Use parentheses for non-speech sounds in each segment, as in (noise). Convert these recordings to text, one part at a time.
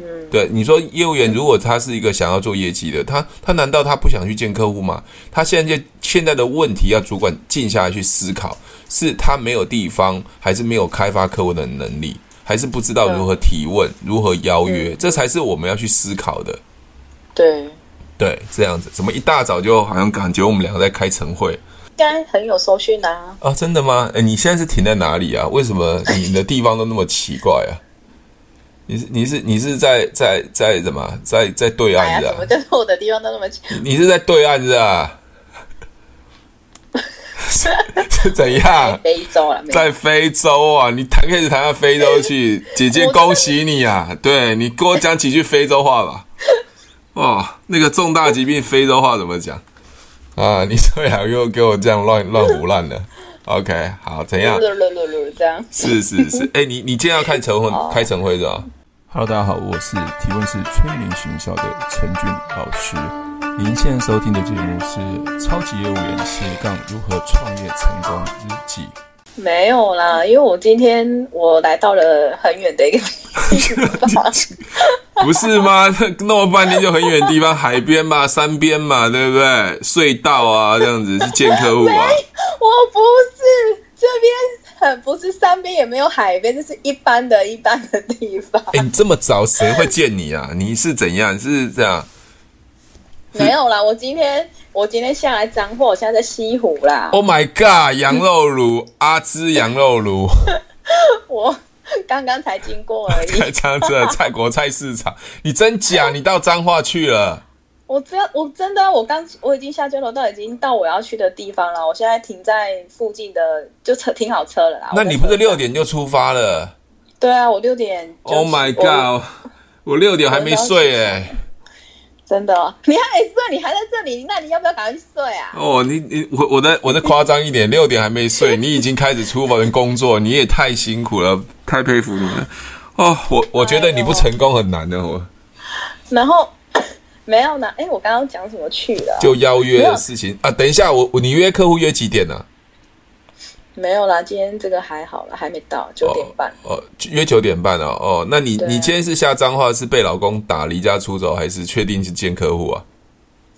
嗯，对，你说业务员如果他是一个想要做业绩的，他他难道他不想去见客户吗？他现在就现在的问题要主管静下来去思考，是他没有地方，还是没有开发客户的能力，还是不知道如何提问、如何邀约？这才是我们要去思考的。对对，这样子，怎么一大早就好像感觉我们两个在开晨会？应该很有收讯啊！啊，真的吗？哎，你现在是停在哪里啊？为什么你的地方都那么奇怪啊？你是你是你是在在在什么在在对岸是啊？怎么就是我的地方都那么奇怪？你是在对岸是吧？(laughs) 是是怎样？非洲啊，在非洲啊！你谈开始谈到非洲去，(laughs) 姐姐恭喜你啊！对，你给我讲几句非洲话吧。(laughs) 哦，那个重大疾病非洲话怎么讲？啊，你最好又给我这样乱乱胡乱的。OK，好，怎样？这样是是是，哎、欸，你你今天要开晨会，开晨会是吧？Hello，大家好，我是提问是催眠学校的陈俊老师。您现在收听的节目是《超级业务员斜杠如何创业成功日记》。没有啦，因为我今天我来到了很远的一个地方，(laughs) 不是吗？弄了半天就很远的地方，海边嘛，山边嘛，对不对？隧道啊，这样子去见客户啊？我不是这边很不是山边，也没有海边，就是一般的一般的地方。哎，你这么早谁会见你啊？你是怎样？是这样？没有啦，我今天我今天下来彰化，我现在在西湖啦。Oh my god！羊肉炉，(laughs) 阿芝羊肉炉。(laughs) 我刚刚才经过而已。在这样子的菜国菜市场，你真假？你到彰化去了？我真我真的，我刚我已经下交流道，已经到我要去的地方了。我现在停在附近的，就车停好车了啦。那你不是六点就出发了？对啊，我六点。Oh my god！我，我六点还没睡哎、欸。真的、哦，你还没睡，你还在这里，那你要不要赶快去睡啊？哦，你你我我在我在夸张一点，六点还没睡，(laughs) 你已经开始出门工作，你也太辛苦了，太佩服你了。哦，我我觉得你不成功很难的我。然后没有呢，哎，我刚刚讲什么去了？就邀约的事情啊。等一下，我我你约客户约几点呢、啊？没有啦，今天这个还好了，还没到九点半。哦，哦约九点半哦。哦，那你你今天是下脏话，是被老公打离家出走，还是确定是见客户啊？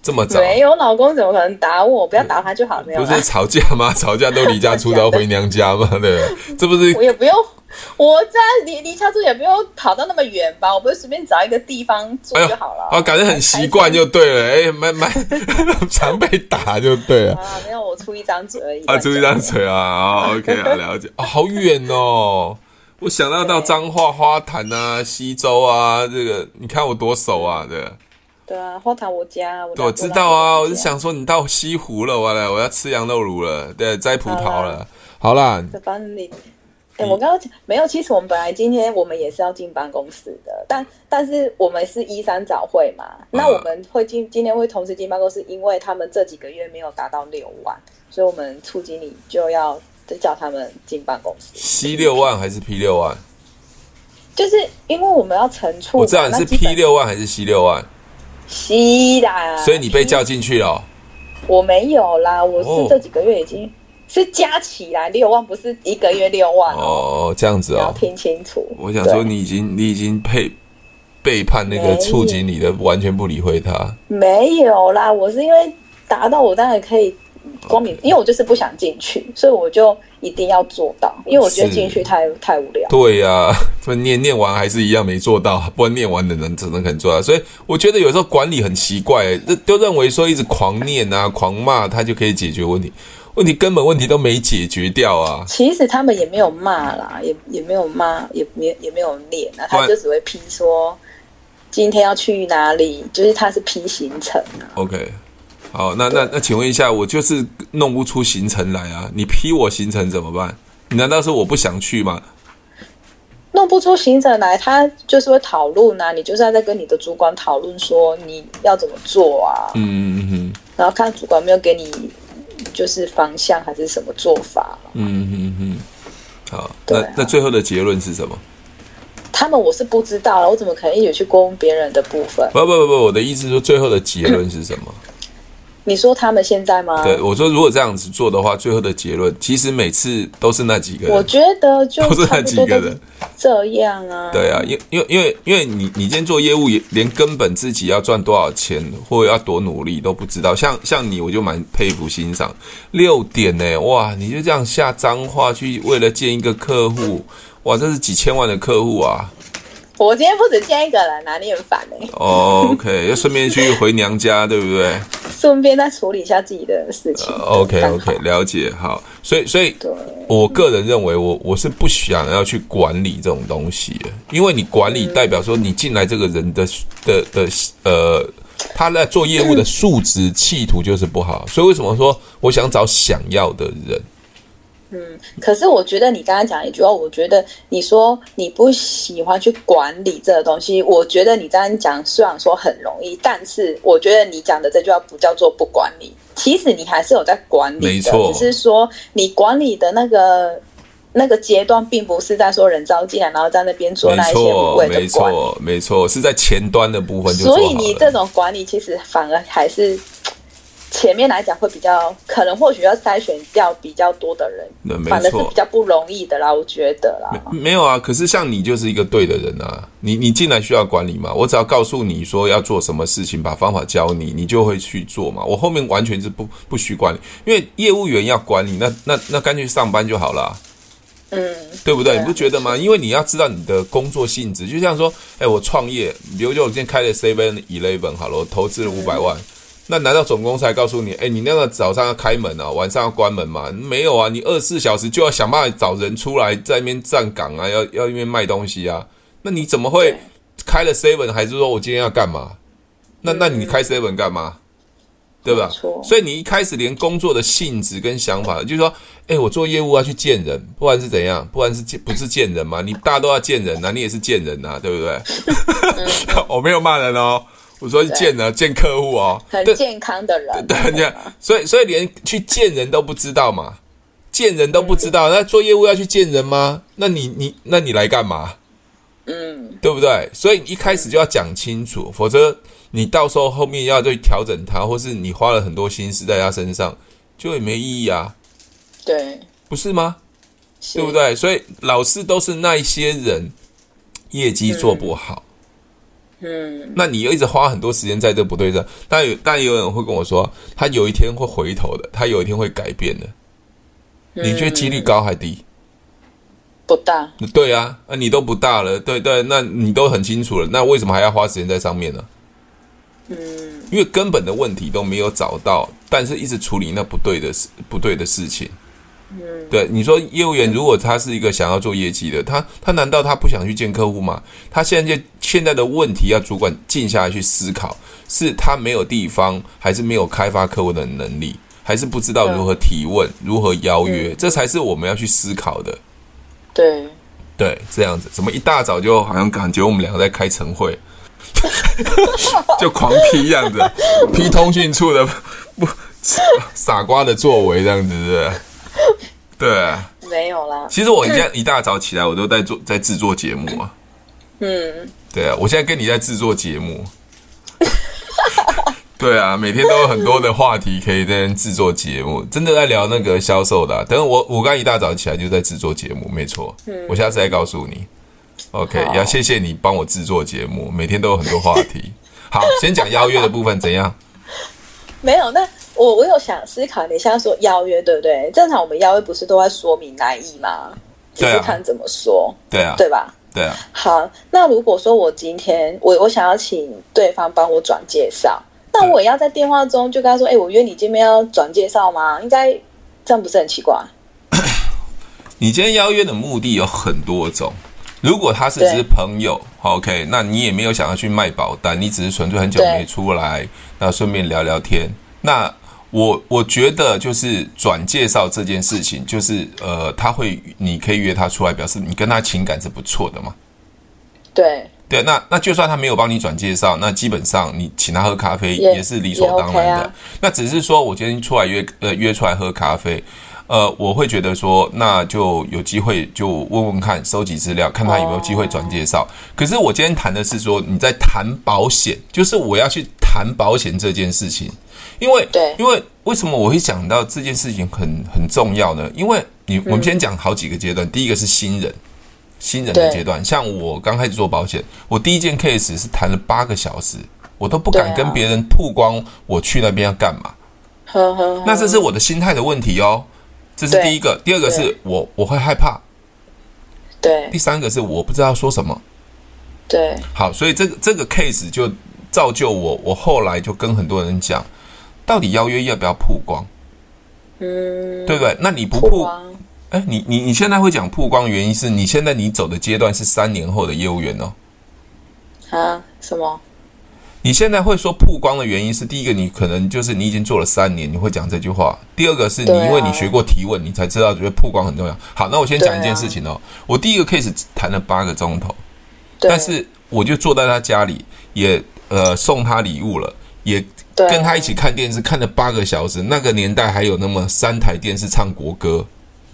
这么早？没有，老公怎么可能打我？不要打他就好，没有。不是吵架吗？吵架都离家出走回娘家吗？对不对？这不是我也不用。我在离离家住也不用跑到那么远吧？我不会随便找一个地方住就好了。哦，感觉很习惯就对了。哎，蛮蛮常被打就对了。(laughs) 啊，没有，我出一张嘴而已。啊，出一张嘴啊。啊，OK 啊，(laughs) 了解。啊，好远哦。我想到到彰化花坛啊、溪州啊，这个你看我多熟啊，对。对啊，花坛我家。我我知道啊，我是想说你到西湖了，我来，我要吃羊肉炉了，对，摘葡萄了。好啦。再帮你。哎、欸，我刚刚讲没有，其实我们本来今天我们也是要进办公室的，但但是我们是一三早会嘛，那我们会今今天会同时进办公室，因为他们这几个月没有达到六万，所以我们处经理就要叫他们进办公室。C 六万还是 P 六万？就是因为我们要乘处，我知道你是 P 六万还是 C 六万？C 啦，所以你被叫进去了、哦？我没有啦，我是这几个月已经。哦是加起来六万，不是一个月六万哦。哦，这样子哦，要听清楚。我想说，你已经你已经背背叛那个处经理的，完全不理会他。没有啦，我是因为达到，我当然可以光明，因为我就是不想进去，所以我就一定要做到，因为我觉得进去太太无聊。对呀、(laughs) 啊，这念念完还是一样没做到，不然念完的人只能肯做到。所以我觉得有时候管理很奇怪，都认为说一直狂念啊、狂骂，他就可以解决问题。问题根本问题都没解决掉啊！其实他们也没有骂啦，也也没有骂，也没也没有练啊，他就只会批说今天要去哪里，就是他是批行程啊。OK，好，那那那请问一下，我就是弄不出行程来啊，你批我行程怎么办？你难道是我不想去吗？弄不出行程来，他就是会讨论啊，你就是要在跟你的主管讨论说你要怎么做啊，嗯嗯嗯，然后看主管没有给你。就是方向还是什么做法？嗯嗯嗯，好，那、啊、那最后的结论是什么？他们我是不知道了，我怎么可能一直去攻别人的部分？不不不不，我的意思是说最后的结论是什么？你说他们现在吗？对，我说如果这样子做的话，最后的结论其实每次都是那几个人。我觉得就都是那几个人这样啊。对啊，因因为因为因为你你今天做业务，也连根本自己要赚多少钱或者要多努力都不知道。像像你，我就蛮佩服欣赏。六点呢、欸，哇，你就这样下脏话去为了见一个客户，哇，这是几千万的客户啊！我今天不止见一个人啊，你很烦哎、欸。哦、oh,，OK，要顺便去回娘家，对不对？顺便再处理一下自己的事情。Uh, OK，OK，、okay, okay, 了解。好，所以，所以，我个人认为我，我我是不想要去管理这种东西，因为你管理代表说你进来这个人的、嗯、的的，的呃，他在做业务的素质、企图就是不好。所以，为什么说我想找想要的人？嗯，可是我觉得你刚刚讲一句话，我觉得你说你不喜欢去管理这个东西，我觉得你这样讲虽然说很容易，但是我觉得你讲的这句话不叫做不管理，其实你还是有在管理的，没错，只是说你管理的那个那个阶段，并不是在说人招进来，然后在那边做那一些无谓没错，没错，是在前端的部分就。所以你这种管理其实反而还是。前面来讲会比较可能，或许要筛选掉比较多的人，反正是比较不容易的啦，我觉得啦。没没有啊，可是像你就是一个对的人啊，你你进来需要管理嘛，我只要告诉你说要做什么事情，把方法教你，你就会去做嘛。我后面完全是不不需管理，因为业务员要管理，那那那干脆上班就好了，嗯，对不对？对啊，你不觉得吗？因为你要知道你的工作性质，就像说，哎，我创业，比如说我今天开了 Seven Eleven 好了，我投资了五百万。嗯那难道总公司还告诉你，哎，你那个早上要开门啊，晚上要关门吗？没有啊，你二十四小时就要想办法找人出来在那边站岗啊，要要那边卖东西啊。那你怎么会开了 seven 还是说我今天要干嘛？那那你开 seven 干嘛？对吧？所以你一开始连工作的性质跟想法，就是说，哎，我做业务要去见人，不管是怎样，不管是见不是见人嘛，你大家都要见人啊，你也是见人啊，对不对？(laughs) (laughs) 我没有骂人哦。我说见呢，见客户哦，很健康的人，对，这样，所以所以连去见人都不知道嘛，见人都不知道，那做业务要去见人吗？那你你那你来干嘛？嗯，对不对？所以一开始就要讲清楚，否则你到时候后面要去调整他，或是你花了很多心思在他身上，就也没意义啊。对，不是吗？对不对？所以老是都是那一些人业绩做不好。嗯，那你又一直花很多时间在这不对上，但有但有人会跟我说，他有一天会回头的，他有一天会改变的。你觉得几率高还低？不大。对啊，那你都不大了，对对，那你都很清楚了，那为什么还要花时间在上面呢？嗯，因为根本的问题都没有找到，但是一直处理那不对的事，不对的事情。嗯，对，你说业务员如果他是一个想要做业绩的，他他难道他不想去见客户吗？他现在就现在的问题要主管静下来去思考，是他没有地方，还是没有开发客户的能力，还是不知道如何提问、嗯、如何邀约、嗯，这才是我们要去思考的。对，对，这样子，怎么一大早就好像感觉我们两个在开晨会，(laughs) 就狂批样子，(laughs) 批通讯处的不傻瓜的作为这样子，是不是？对，没有啦。其实我现在一大早起来，我都在做，在制作节目啊。嗯，对啊，我现在跟你在制作节目。(laughs) 对啊，每天都有很多的话题可以在制作节目，真的在聊那个销售的啊。等我，我刚一大早起来就在制作节目，没错。嗯，我下次再告诉你。OK，要谢谢你帮我制作节目，每天都有很多话题。(laughs) 好，先讲邀约的部分怎样？没有那。我我有想思考，你现在说邀约对不对？正常我们邀约不是都在说明来意吗？只是看怎么说，对啊，对吧？对啊。好，那如果说我今天我我想要请对方帮我转介绍，那我也要在电话中就跟他说：“哎，我约你见面要转介绍吗？”应该这样不是很奇怪？(coughs) 你今天邀约的目的有很多种。如果他是只是朋友，OK，那你也没有想要去卖保单，你只是纯粹很久没出来，那顺便聊聊天，那。我我觉得就是转介绍这件事情，就是呃，他会，你可以约他出来，表示你跟他情感是不错的嘛。对对，那那就算他没有帮你转介绍，那基本上你请他喝咖啡也是理所当然的。OK 啊。那只是说我今天出来约呃约出来喝咖啡，呃，我会觉得说那就有机会就问问看，收集资料，看他有没有机会转介绍。可是我今天谈的是说你在谈保险，就是我要去。谈保险这件事情，因为对，因为为什么我会讲到这件事情很很重要呢？因为你我们先讲好几个阶段，嗯、第一个是新人，新人的阶段，像我刚开始做保险，我第一件 case 是谈了八个小时，我都不敢跟别人曝光我去那边要干嘛，呵呵呵，那这是我的心态的问题哦，这是第一个，第二个是我我会害怕，对，第三个是我不知道说什么，对，好，所以这个这个 case 就。造就我，我后来就跟很多人讲，到底邀约要不要曝光？嗯，对不对？那你不曝，哎，你你你现在会讲曝光的原因是你现在你走的阶段是三年后的业务员哦。啊？什么？你现在会说曝光的原因是第一个，你可能就是你已经做了三年，你会讲这句话。第二个是你因为你学过提问，你才知道觉得曝光很重要。好，那我先讲一件事情哦。我第一个 case 谈了八个钟头，但是我就坐在他家里也。呃，送他礼物了，也跟他一起看电视，看了八个小时。那个年代还有那么三台电视唱国歌，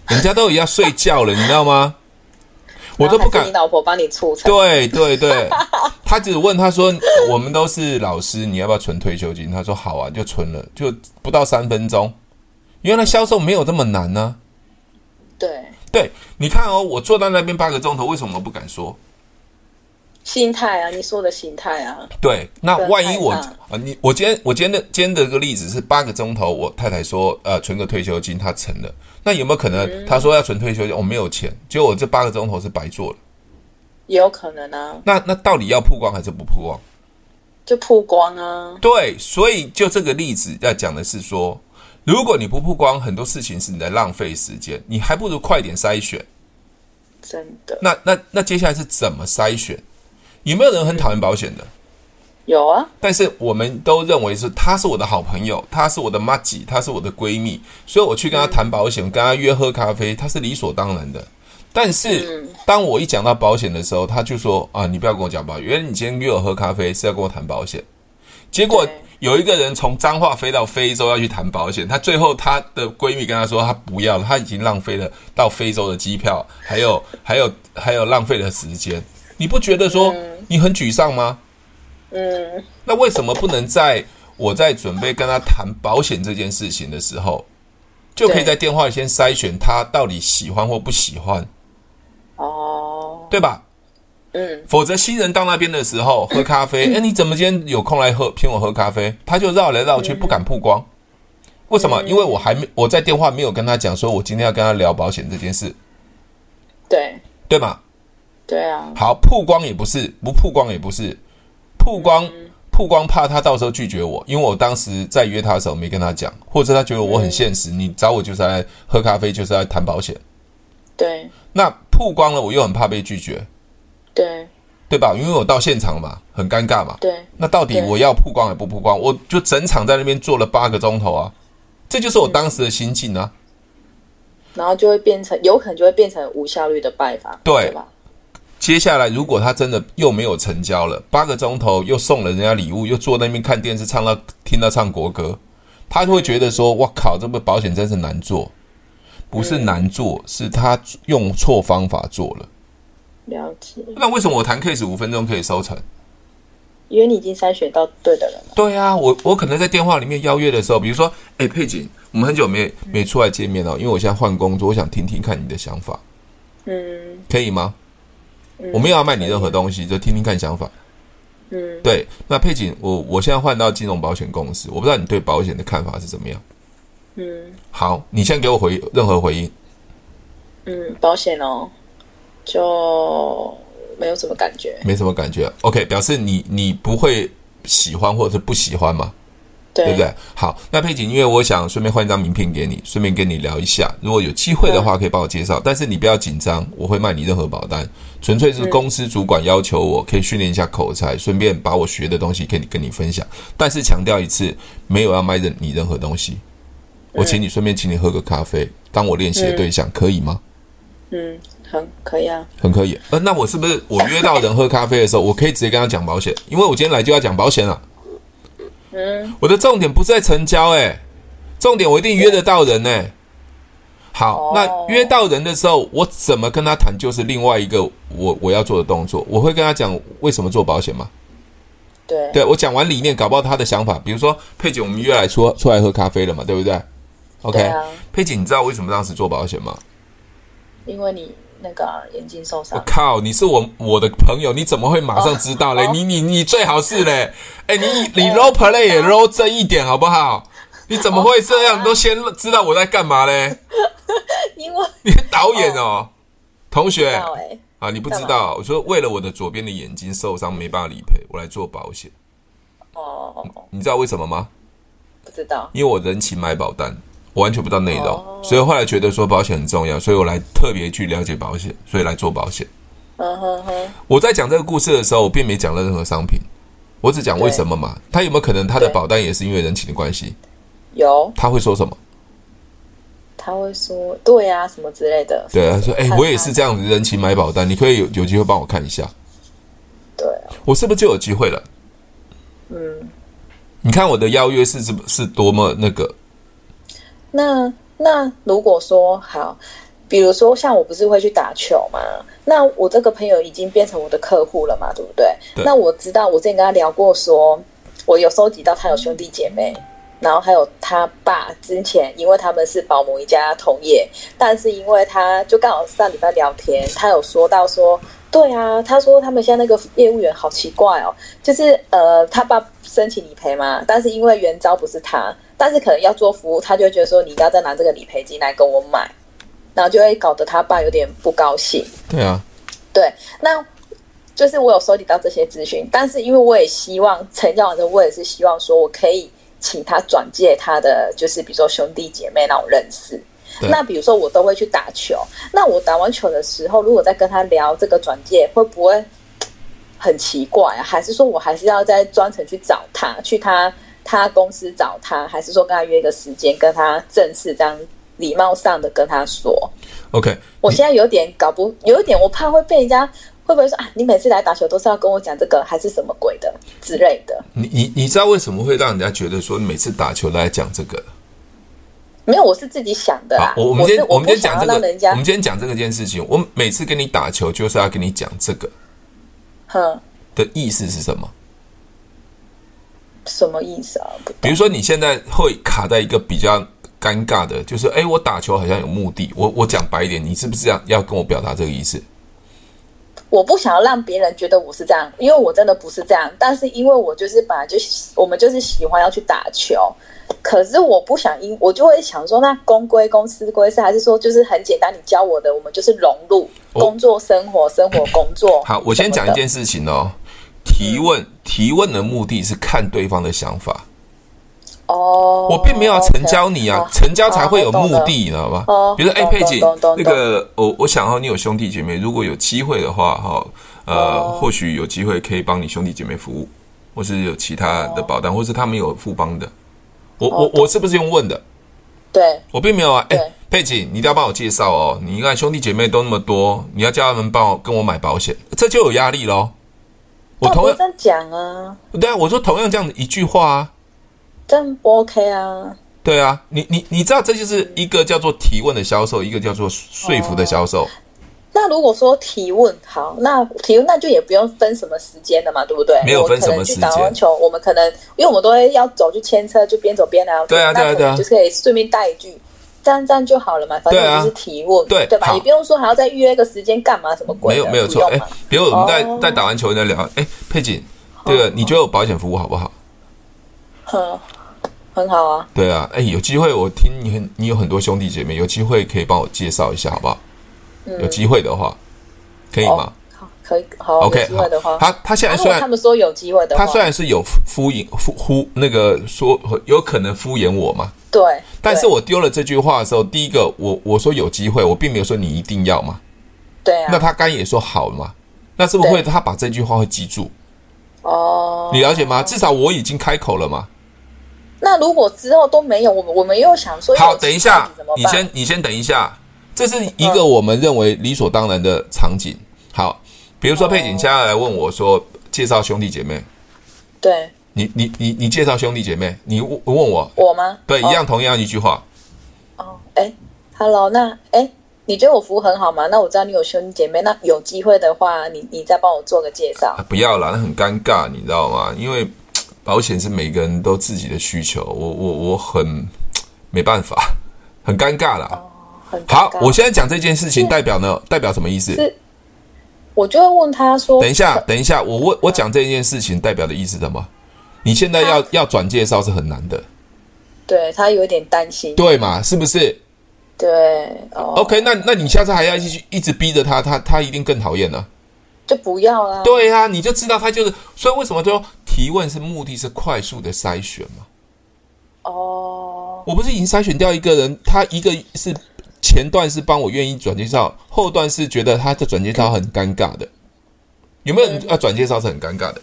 人家都已经要睡觉了，你知道吗？(laughs) 我都不敢。你老婆帮你促成。对对对，(laughs) 他只问他说：“我们都是老师，你要不要存退休金？”他说：“好啊，就存了，就不到三分钟。原来销售没有这么难呢、啊。”对对，你看哦，我坐在那边八个钟头，为什么不敢说？心态啊，你说的心态啊。对，那万一我啊，你我今天我今天的今天的个例子是八个钟头，我太太说呃存个退休金，她成了，那有没有可能她说要存退休金，我、嗯哦、没有钱，结果我这八个钟头是白做了？也有可能啊。那那到底要曝光还是不曝光？就曝光啊。对，所以就这个例子要讲的是说，如果你不曝光，很多事情是你在浪费时间，你还不如快点筛选。真的。那那那接下来是怎么筛选？有没有人很讨厌保险的？有啊，但是我们都认为是她是我的好朋友，她是我的妈吉，她是我的闺蜜，所以我去跟她谈保险，嗯、跟她约喝咖啡，她是理所当然的。但是当我一讲到保险的时候，她就说啊，你不要跟我讲保险，原来你今天约我喝咖啡是要跟我谈保险。结果有一个人从彰化飞到非洲要去谈保险，他最后他的闺蜜跟他说他不要了，他已经浪费了到非洲的机票，还有还有还有浪费了时间。你不觉得说你很沮丧吗？嗯，那为什么不能在我在准备跟他谈保险这件事情的时候，就可以在电话里先筛选他到底喜欢或不喜欢？哦，对吧？嗯，否则新人到那边的时候喝咖啡，(coughs) 哎，你怎么今天有空来喝，请我喝咖啡？他就绕来绕去，不敢曝光。为什么？因为我还没我在电话没有跟他讲说我今天要跟他聊保险这件事。对，对吗？对啊，好，曝光也不是，不曝光也不是，曝光、嗯、曝光怕他到时候拒绝我，因为我当时在约他的时候没跟他讲，或者他觉得我很现实，嗯、你找我就是来喝咖啡，就是来谈保险。对，那曝光了，我又很怕被拒绝。对，对吧？因为我到现场嘛，很尴尬嘛。对，那到底我要曝光还不曝光？我就整场在那边坐了八个钟头啊，这就是我当时的心境啊。然后就会变成，有可能就会变成无效率的拜访，对，对吧？接下来，如果他真的又没有成交了，八个钟头又送了人家礼物，又坐那边看电视，唱到听到唱国歌，他就会觉得说：“我靠，这个保险真是难做。”不是难做，是他用错方法做了。了解。那为什么我谈 case 五分钟可以收成？因为你已经筛选到对的人了。对啊，我我可能在电话里面邀约的时候，比如说，哎，佩锦，我们很久没没出来见面了，因为我现在换工作，我想听听看你的想法。嗯，可以吗？我没有要卖你任何东西，就听听看想法。嗯，对。那佩锦，我我现在换到金融保险公司，我不知道你对保险的看法是怎么样。嗯，好，你先给我回任何回应。嗯，保险哦，就没有什么感觉，没什么感觉。OK，表示你你不会喜欢或者是不喜欢吗？对，对不对？好，那佩锦，因为我想顺便换一张名片给你，顺便跟你聊一下。如果有机会的话，可以帮我介绍。但是你不要紧张，我会卖你任何保单，纯粹是公司主管要求我可以训练一下口才，顺便把我学的东西跟你跟你分享。但是强调一次，没有要卖任你任何东西。我请你顺便请你喝个咖啡，当我练习的对象，可以吗？嗯，很可以啊，很可以。呃，那我是不是我约到人喝咖啡的时候，我可以直接跟他讲保险？因为我今天来就要讲保险了。嗯，我的重点不是在成交，哎，重点我一定约得到人哎。好，那约到人的时候，我怎么跟他谈，就是另外一个我我要做的动作。我会跟他讲为什么做保险吗？对对，我讲完理念，搞不好他的想法，比如说佩姐，我们约来出出来喝咖啡了嘛，对不对？OK，对啊佩姐，你知道为什么当时做保险吗？因为你那个啊、眼睛受伤我。靠，你是我我的朋友，你怎么会马上知道嘞？哦你你你最好是嘞，(laughs) 哎，你你 role play 也 role 正一点好不好？你怎么会这样？都先知道我在干嘛嘞？(laughs) 因为你是导演哦，同学啊，你不知道，我说为了我的左边的眼睛受伤没办法理赔，我来做保险。哦，你知道为什么吗？不知道。因为我人情买保单，我完全不知道内容，哦所以后来觉得说保险很重要，所以我来特别去了解保险，所以来做保险。嗯哼哼，我在讲这个故事的时候，我并没讲任何商品，我只讲为什么嘛。他有没有可能他的保单也是因为人情的关系？有他会说什么？他会说对啊什么之类的。对啊，说哎、看我也是这样子人情买保单，你可以有有机会帮我看一下，对啊，我是不是就有机会了？嗯，你看我的邀约是是是多么那个，那那如果说好，比如说像我不是会去打球嘛，那我这个朋友已经变成我的客户了嘛，对不对？对那我知道，我之前跟他聊过说，我有收集到他有兄弟姐妹，然后还有他爸之前，因为他们是保姆一家同业，但是因为他就刚好上礼拜聊天，他有说到说。对啊，他说他们现在那个业务员好奇怪哦，就是呃，他爸申请理赔嘛，但是因为原招不是他，但是可能要做服务，他就会觉得说你要再拿这个理赔金来跟我买，然后就会搞得他爸有点不高兴。对啊，对，那就是我有收集到这些资讯，但是因为我也希望成交完之后，我也是希望说我可以请他转介他的，就是比如说兄弟姐妹那种认识。那比如说我都会去打球，那我打完球的时候，如果再跟他聊这个转介，会不会很奇怪啊？还是说我还是要再专程去找他，去他他公司找他，还是说跟他约一个时间，跟他正式这样礼貌上的跟他说，OK，我现在有点搞不，有一点我怕会被人家会不会说啊，你每次来打球都是要跟我讲这个，还是什么鬼的之类的？你你你知道为什么会让人家觉得说你每次打球都来讲这个？没有，我是自己想的好啦。，我我们今天我们今天讲这个，我们今天讲这个件事情，我每次跟你打球就是要跟你讲这个哼，的意思是什么？什么意思啊？比如说你现在会卡在一个比较尴尬的，就是哎，我打球好像有目的。我我讲白一点，你是不是要要跟我表达这个意思？我不想要让别人觉得我是这样，因为我真的不是这样。但是因为我就是本来就我们就是喜欢要去打球，可是我不想因我就会想说，那公归公，私归私，还是说就是很简单，你教我的，我们就是融入工作生活，生活工作。好，我先讲一件事情哦。提问、嗯、提问的目的是看对方的想法。哦，我并没有要成交你啊，成交才会有目的，你知道吗？哦，比如说，哎，佩姐，那个我我想哈，你有兄弟姐妹，如果有机会的话，哈，呃，哦、或许有机会可以帮你兄弟姐妹服务，或是有其他的保单，哦、或是他们有富邦的。我我我是不是用问的？对，我并没有啊。哎，佩姐，你一定要帮我介绍哦。你看兄弟姐妹都那么多，你要叫他们帮我跟我买保险，这就有压力喽。我同样这样讲啊，对啊，我说同样这样的一句话啊。这样不 OK 啊？对啊，你你你知道，这就是一个叫做提问的销售，一个叫做说服的销售。哦、那如果说提问好，那提问那就也不用分什么时间了嘛，对不对？没有分什么时间。打完球，我们可能因为我们都会要走去牵车，就边走边聊。对啊，对啊，对啊，就是可以顺便带一句，这样这样就好了嘛。反正就是提问，对、啊、对吧？也不用说还要再预约一个时间干嘛什么鬼。没有没有错。哎，比如我们在、哦、在打完球在聊，哎，佩锦，这个你觉得我保险服务好不好？很。很好啊，对啊，哎，有机会我听你很，你有很多兄弟姐妹，有机会可以帮我介绍一下，好不好？嗯、有机会的话，可以吗？好，可以，好，OK，有机会的话，他他现在虽然他们说有机会的话，他虽然是有敷衍敷敷那个说有可能敷衍我嘛，对，但是我丢了这句话的时候，第一个我我说有机会，我并没有说你一定要嘛，对啊，那他刚也说好了嘛，那是不是会他把这句话会记住？哦，你了解吗？至少我已经开口了嘛。那如果之后都没有，我们我们又想说，好，等一下，你先你先等一下，这是一个我们认为理所当然的场景。好，比如说佩锦现在来问我说，介绍兄弟姐妹，对，你你你你介绍兄弟姐妹，你问我，我吗？对，一样同样一句话。哦，哎，Hello，那哎，你觉得我服务很好吗？那我知道你有兄弟姐妹，那有机会的话，你你再帮我做个介绍。啊，不要啦，那很尴尬，你知道吗？因为保险是每个人都自己的需求，我我我很没办法，很尴尬啦。哦，尬。好，我现在讲这件事情代表呢，代表什么意思？是，我就会问他说，等一下，等一下，我问我讲这件事情代表的意思什么？你现在要要转介绍是很难的。对，他有点担心，对嘛？是不是？对，哦，OK，那那你下次还要继续一直逼着他，他他一定更讨厌了，就不要啦。对啊，你就知道他就是，所以为什么说提问是目的是快速的筛选嘛？哦，我不是已经筛选掉一个人，他一个是前段是帮我愿意转介绍，后段是觉得他的转介绍很尴尬的，有没有人要转介绍是很尴尬的？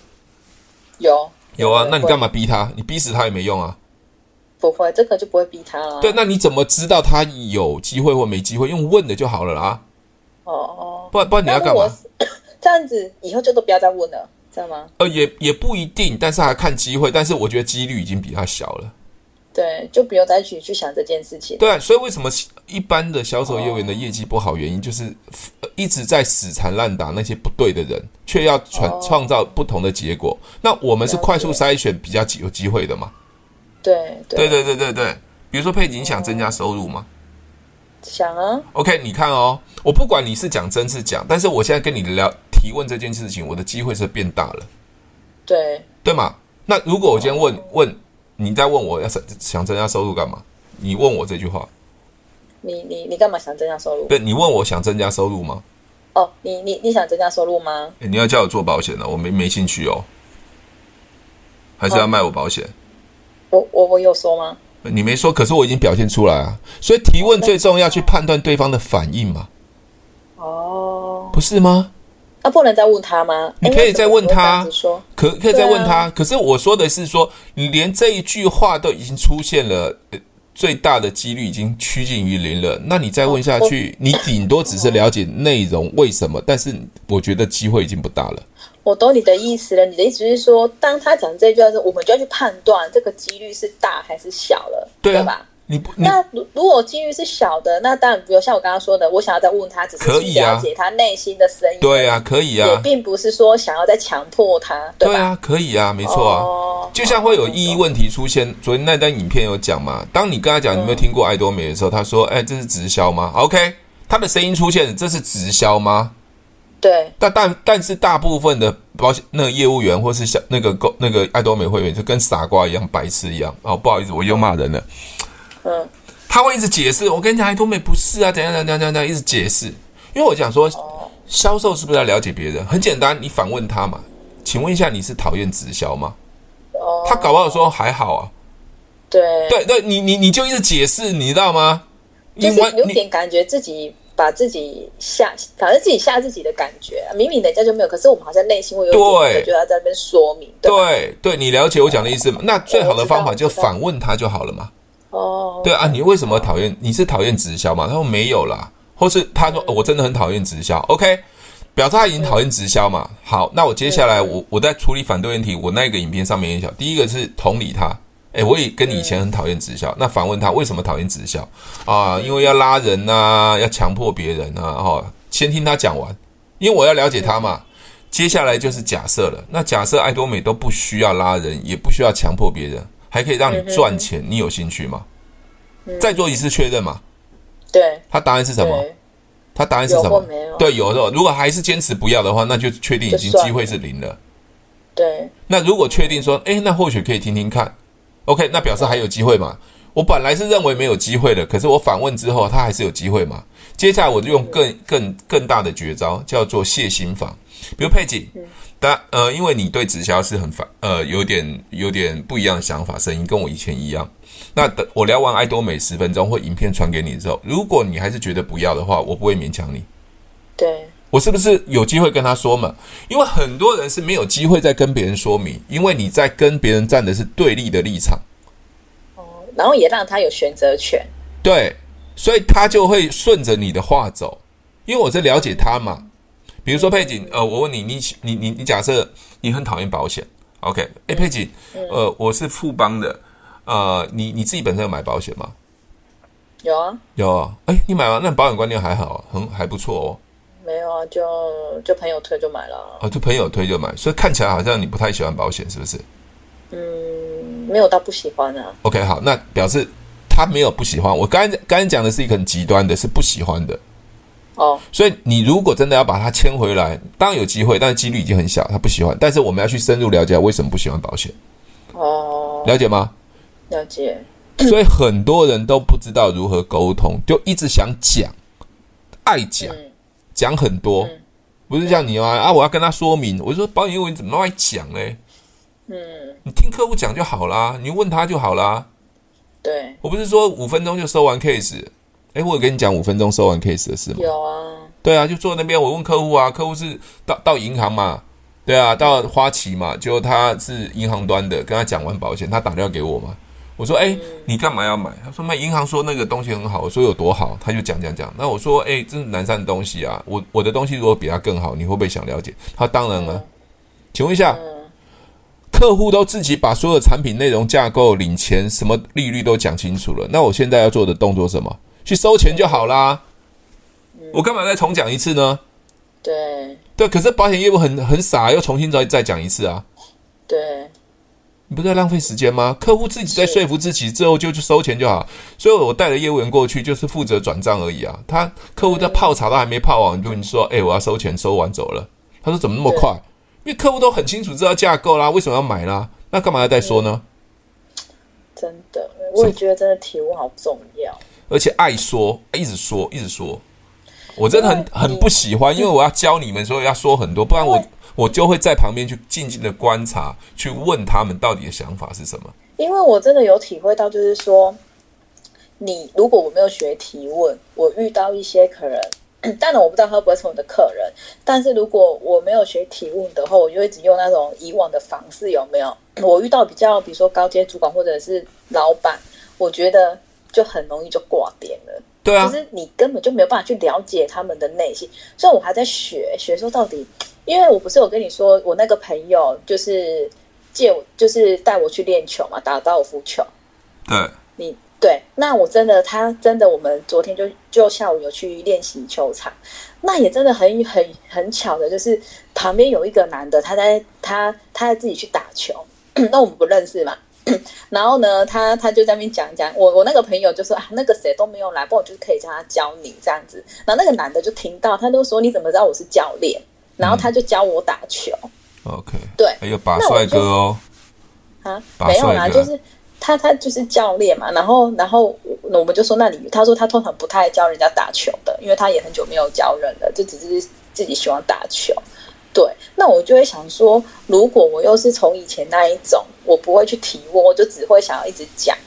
有有啊，那你干嘛逼他？你逼死他也没用啊。不会，这个就不会逼他了。对，那你怎么知道他有机会或没机会？用问的就好了啦。哦哦，不然不然你要干嘛？(coughs) 这样子以后就都不要再问了，知道吗？呃，也也不一定，但是还看机会。但是我觉得几率已经比他小了。对，就不用再去去想这件事情。对啊，所以为什么一般的销售业务员的业绩不好？原因就是一直在死缠烂打那些不对的人，却要创创造不同的结果。那我们是快速筛选，比较有机会的嘛？对对对对对对，比如说佩锦想增加收入吗？想啊。OK，你看哦，我不管你是讲真是假，但是我现在跟你聊提问这件事情，我的机会是变大了。对对嘛？那如果我今天问问你在问我要想想增加收入干嘛？你问我这句话，你你你干嘛想增加收入？对，你问我想增加收入吗？哦，你你你想增加收入吗？你要叫我做保险呢？我没没兴趣哦，还是要卖我保险？我我我有说吗？你没说，可是我已经表现出来啊。所以提问最重要，去判断对方的反应嘛。哦，不是吗？那不能再问他吗？你可以再问他，可可以再问他。啊、可是我说的是说，你连这一句话都已经出现了，最大的几率已经趋近于零了。那你再问下去，你顶多只是了解内容为什么，但是我觉得机会已经不大了。我懂你的意思了，你的意思是说，当他讲这句话的时候，我们就要去判断这个几率是大还是小了，对，啊、对吧？你那如如果机遇是小的，那当然比如像我刚刚说的，我想要再问他，只是去了解他内心的声音。对啊，可以啊，也并不是说想要再强迫他，对啊，可以啊，没错啊。哦、就像会有意义问题出现，昨天那单影片有讲嘛？当你跟他讲你有没有听过爱多美的时候，他说：“哎，这是直销吗？”OK，他的声音出现，这是直销吗？对，但但但是大部分的保险那个业务员或是小那个购那个爱多美会员就跟傻瓜一样，白痴一样。哦，不好意思，我又骂人了。嗯，他会一直解释，我跟你讲，爱多美不是啊，怎样怎样怎样一直解释。因为我讲说，销售是不是要了解别人？很简单，你反问他嘛。请问一下，你是讨厌直销吗？哦，他搞不好说还好啊。对对对，你你你就一直解释，你知道吗？就是有点感觉自己。把自己吓，反正自己吓自己的感觉，明明人家就没有，可是我们好像内心会有点觉得在那边说明。对对，对，你了解我讲的意思吗？那最好的方法就反问他就好了嘛。哦，对啊，你为什么讨厌？你是讨厌直销吗？他说没有啦，或是他说我真的很讨厌直销。OK，表示他已经讨厌直销嘛。好，那我接下来我我在处理反对问题，我那个影片上面也讲，第一个是同理他。哎，我也跟你以前很讨厌直销。那反问他为什么讨厌直销啊？因为要拉人呐，要强迫别人啊。哦，先听他讲完，因为我要了解他嘛。接下来就是假设了。那假设爱多美都不需要拉人，也不需要强迫别人，还可以让你赚钱，你有兴趣吗？再做一次确认嘛。对。他答案是什么？他答案是什么？对，有的。如果还是坚持不要的话，那就确定已经机会是零了。对。那如果确定说，哎，那或许可以听听看。OK，那表示还有机会嘛？我本来是认为没有机会的，可是我反问之后，他还是有机会嘛？接下来我就用更更更大的绝招，叫做谢心法。比如佩锦，但呃，因为你对直销是很反呃有点有点不一样的想法，声音跟我以前一样。那等我聊完爱多美十分钟或影片传给你之后，如果你还是觉得不要的话，我不会勉强你。对。我是不是有机会跟他说嘛？因为很多人是没有机会再跟别人说明，因为你在跟别人站的是对立的立场。哦，然后也让他有选择权。对，所以他就会顺着你的话走，因为我在了解他嘛。比如说佩锦，呃，我问你，你你你你假设你很讨厌保险，OK？哎，佩锦，呃，我是富邦的，呃，你你自己本身有买保险吗？有啊，有啊。哎，你买完那保险观念还好，很还不错哦。没有啊，就就朋友推就买了。哦，就朋友推就买，所以看起来好像你不太喜欢保险，是不是？嗯，没有到不喜欢啊。OK，好，那表示他没有不喜欢。我刚才刚才讲的是一个很极端的，是不喜欢的。哦，所以你如果真的要把他牵回来，当然有机会，但是几率已经很小。他不喜欢，但是我们要去深入了解为什么不喜欢保险。哦，了解吗？了解。所以很多人都不知道如何沟通，就一直想讲，爱讲，讲、嗯、很多，嗯、不是像你啊啊！我要跟他说明，我说保险业务你怎么爱讲嘞？嗯，你听客户讲就好啦，你问他就好啦。对，我不是说五分钟就收完 case。哎，我有跟你讲五分钟收完 case 的事吗？有啊。对啊，就坐那边，我问客户啊，客户是到到银行嘛？对啊，到花旗嘛，就他是银行端的，跟他讲完保险，他打电话给我嘛。我说，哎，你干嘛要买？他说，那银行说那个东西很好。我说有多好？他就讲讲讲。那我说，哎，这是南山的东西啊，我我的东西如果比他更好，你会不会想了解？他当然了。请问一下，客户都自己把所有的产品内容、架构、领钱、什么利率都讲清楚了，那我现在要做的动作是什么？去收钱就好啦，我干嘛再重讲一次呢？对对，可是保险业务很很傻，又重新再再讲一次啊。对，你不是在浪费时间吗？客户自己在说服自己之后就去收钱就好。所以我带了业务员过去，就是负责转账而已啊。他客户在泡茶都还没泡完，就你说，哎，我要收钱，收完走了。他说怎么那么快？因为客户都很清楚知道架构啦，为什么要买啦？那干嘛要再说呢？真的，我也觉得真的提问好重要。而且爱说，一直说，一直说，我真的很很不喜欢，因为我要教你们，所以要说很多，不然我我就会在旁边去静静的观察，去问他们到底的想法是什么。因为我真的有体会到，就是说，你如果我没有学提问，我遇到一些客人，当然我不知道他会不会成为我的客人，但是如果我没有学提问的话，我就一直用那种以往的方式，有没有？我遇到比较，比如说高阶主管或者是老板，我觉得。就很容易就挂点了，对啊，就是你根本就没有办法去了解他们的内心，所以我还在学学说到底，因为我不是有跟你说，我那个朋友就是借我，就是带我去练球嘛，打高尔夫球。对，你对，那我真的，他真的，我们昨天就就下午有去练习球场，那也真的很很很巧的，就是旁边有一个男的，他在他他在自己去打球，那我们不认识嘛。然后呢，他他就在那边讲讲，我我那个朋友就说啊，那个谁都没有来，不过我就是可以叫他教你这样子。然后那个男的就听到，他就说你怎么知道我是教练？然后他就教我打球。嗯、OK，对，还有把帅哥哦。啊，没有啦，就是他他就是教练嘛。然后然后我们就说，那你他说他通常不太教人家打球的，因为他也很久没有教人了，就只是自己喜欢打球。对，那我就会想说，如果我又是从以前那一种，我不会去提问，我就只会想要一直讲，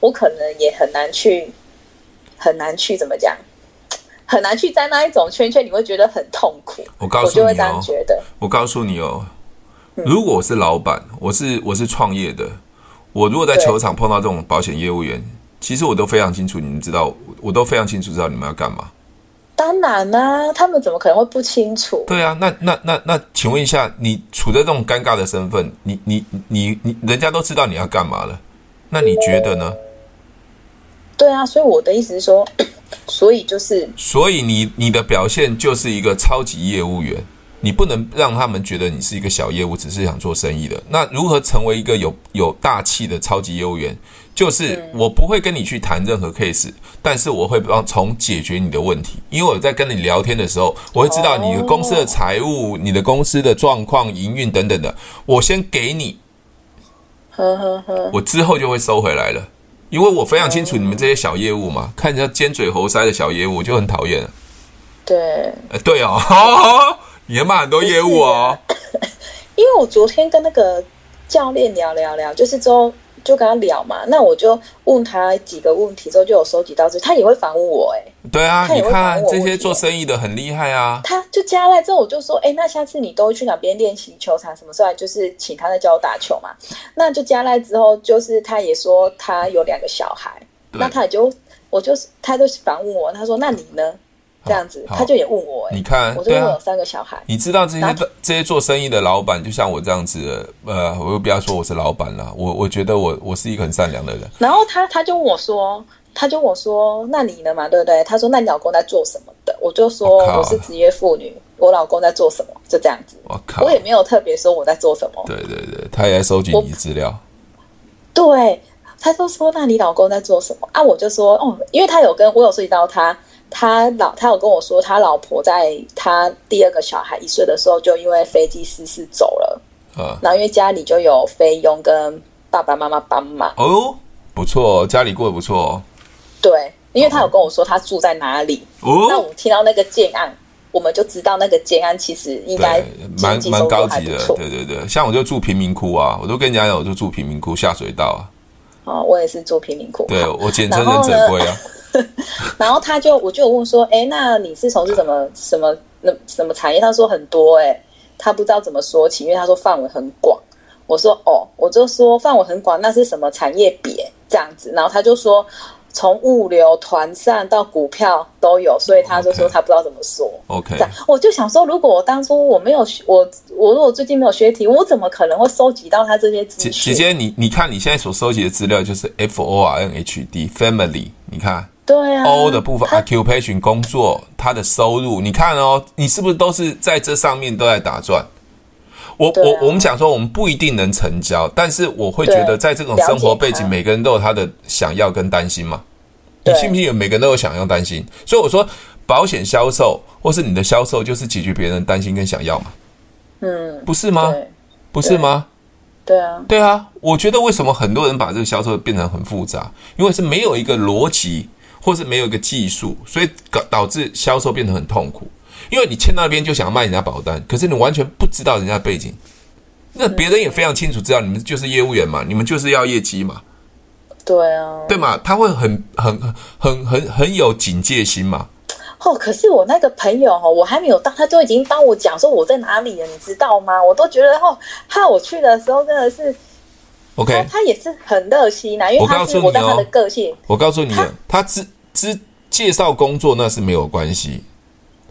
我可能也很难去，很难去怎么讲，很难去在那一种圈圈，你会觉得很痛苦。我告诉你哦，我就会这样觉得。我告诉你哦，如果我是老板，我是我是创业的，我如果在球场碰到这种保险业务员，其实我都非常清楚，你们知道，我都非常清楚知道你们要干嘛。当然啦、啊，他们怎么可能会不清楚？对啊，那那那那，请问一下，你处在这种尴尬的身份，你你你你，人家都知道你要干嘛了，那你觉得呢？对啊，所以我的意思是说，(coughs) 所以就是，所以你你的表现就是一个超级业务员，你不能让他们觉得你是一个小业务，只是想做生意的。那如何成为一个有有大气的超级业务员？就是我不会跟你去谈任何 case，但是我会帮从解决你的问题，因为我在跟你聊天的时候，我会知道你的公司的财务、你的公司的状况、营运等等的，我先给你，呵呵呵，我之后就会收回来了，因为我非常清楚你们这些小业务嘛，看人家尖嘴猴腮的小业务我就很讨厌了。对，呃，对哦，(laughs) 你要骂很多业务哦，(coughs) 因为我昨天跟那个教练聊聊聊，就是之后。就跟他聊嘛，那我就问他几个问题之后，就有收集到这，他也会反问我，哎，对啊，你看这些做生意的很厉害啊。他就加来之后，我就说，哎，那下次你都去哪边练习球场？什么时候来？就是请他在教我打球嘛。那就加来之后，就是他也说他有两个小孩，那他也就我就是他就反问我，他说，那你呢？这样子，他就也问我、欸，你看，我就有三个小孩。你知道这些这些做生意的老板，就像我这样子，呃，我又不要说我是老板了，我我觉得我我是一个很善良的人。然后他他就问我说：“他就问我说：“那你呢嘛？对不对？”他说：“那你老公在做什么的？”我就说：“我是职业妇女，我老公在做什么？”就这样子。我靠！我也没有特别说我在做什么。对对对，他也在收集你资料。对，他就说：“那你老公在做什么？”啊，我就说：“哦，因为他有跟我有涉及到他，他老他有跟我说，他老婆在他第二个小孩一岁的时候就因为飞机失事走了。啊，然后因为家里就有菲佣跟爸爸妈妈帮忙。哦，不错，家里过得不错。对，因为他有跟我说他住在哪里，哦、那我们听到那个建案，我们就知道那个建案其实应该蛮蛮高级的。对对对，像我就住贫民窟啊，我都跟人家讲，我就住贫民窟下水道啊。哦，我也是住贫民窟。对，我简称忍者龟啊。(laughs) 然后他就我就问说，哎，那你是从事什么什么那什么产业？他说很多、欸，哎，他不知道怎么说起，因为他说范围很广。我说哦，我就说范围很广，那是什么产业别这样子？然后他就说。从物流、团散到股票都有，所以他就说他不知道怎么说。OK，这样我就想说，如果我当初我没有学，我我如果最近没有学题，我怎么可能会收集到他这些资讯？直接你你看你现在所收集的资料就是 F O R N H D Family，你看对啊，O 的部分 Occupation 工作，他的收入，你看哦，你是不是都是在这上面都在打转？我、啊、我我们讲说，我们不一定能成交，但是我会觉得，在这种生活背景，每个人都有他的想要跟担心嘛。你信不信？有每个人都有想要担心，所以我说，保险销售或是你的销售，就是解决别人的担心跟想要嘛。嗯，不是吗？不是吗？对啊，对啊。我觉得为什么很多人把这个销售变成很复杂？因为是没有一个逻辑，或是没有一个技术，所以导导致销售变得很痛苦。因为你签到那边就想要卖人家保单，可是你完全不知道人家的背景，那别人也非常清楚知道你们就是业务员嘛，你们就是要业绩嘛，对啊，对嘛，他会很很很很很有警戒心嘛。哦，可是我那个朋友哦，我还没有到，他就已经帮我讲说我在哪里了，你知道吗？我都觉得哦，害我去的时候真的是，OK，他，他也是很热心呐，因为他是我在他的个性，我告诉你，他只只介绍工作那是没有关系。